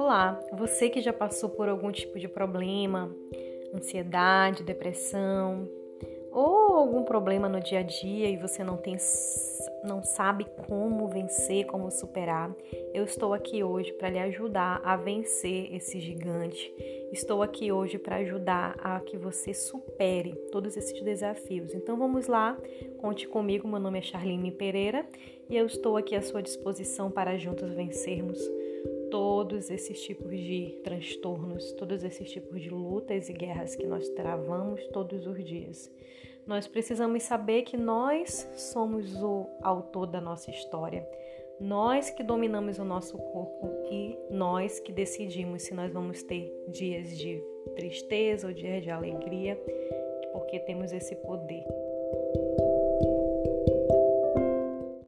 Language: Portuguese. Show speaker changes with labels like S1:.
S1: Olá, você que já passou por algum tipo de problema, ansiedade, depressão, ou algum problema no dia a dia e você não tem não sabe como vencer, como superar, eu estou aqui hoje para lhe ajudar a vencer esse gigante. Estou aqui hoje para ajudar a que você supere todos esses desafios. Então vamos lá, conte comigo. Meu nome é Charlene Pereira e eu estou aqui à sua disposição para juntos vencermos todos esses tipos de transtornos, todos esses tipos de lutas e guerras que nós travamos todos os dias. Nós precisamos saber que nós somos o autor da nossa história. Nós que dominamos o nosso corpo e nós que decidimos se nós vamos ter dias de tristeza ou dias de alegria, porque temos esse poder.